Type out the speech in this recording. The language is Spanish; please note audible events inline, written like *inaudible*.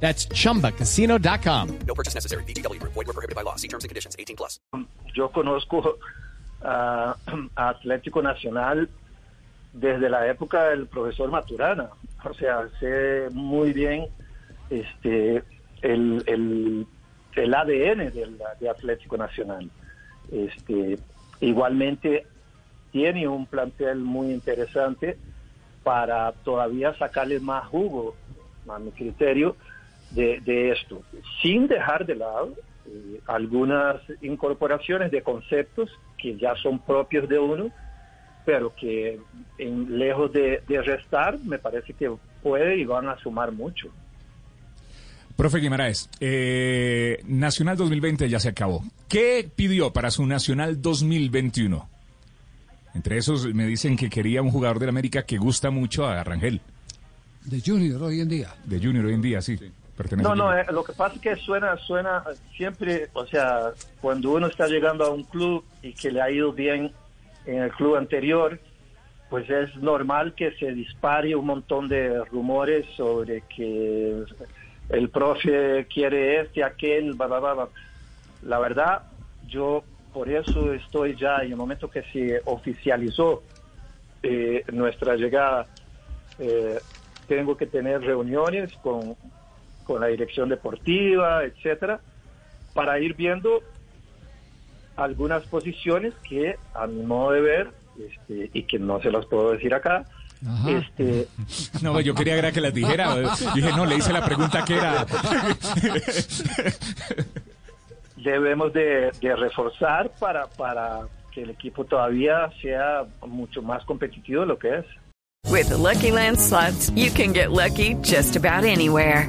That's chumbacasino.com. No purchase necessary. BGW. Void were prohibited by law. See terms and conditions. 18 plus. Yo conozco a, a Atlético Nacional desde la época del profesor Maturana. O sea, sé muy bien este el, el, el ADN del, de Atlético Nacional. Este, igualmente tiene un plantel muy interesante para todavía sacarle más jugo, a mi criterio, de, de esto, sin dejar de lado eh, algunas incorporaciones de conceptos que ya son propios de uno, pero que en, lejos de, de restar, me parece que puede y van a sumar mucho. Profe Guimaraes, eh, Nacional 2020 ya se acabó. ¿Qué pidió para su Nacional 2021? Entre esos me dicen que quería un jugador del América que gusta mucho a Rangel. De Junior hoy en día. De Junior hoy en día, sí. Pertenece No, no, eh, lo que pasa es que suena, suena siempre, o sea, cuando uno está llegando a un club y que le ha ido bien en el club anterior, pues es normal que se dispare un montón de rumores sobre que el profe quiere este, aquel, bla, bla, bla. La verdad, yo por eso estoy ya en el momento que se oficializó eh, nuestra llegada, eh, tengo que tener reuniones con, con la dirección deportiva, etcétera, para ir viendo algunas posiciones que a mi modo de ver este, y que no se las puedo decir acá, Ajá. este, *laughs* No, yo quería era que las dijera. *laughs* Yo dije, no, le hice la pregunta que era. *laughs* debemos de, de reforzar para, para que el equipo todavía sea mucho más competitivo de lo que es. With the Lucky Land slots, you can get lucky just about anywhere.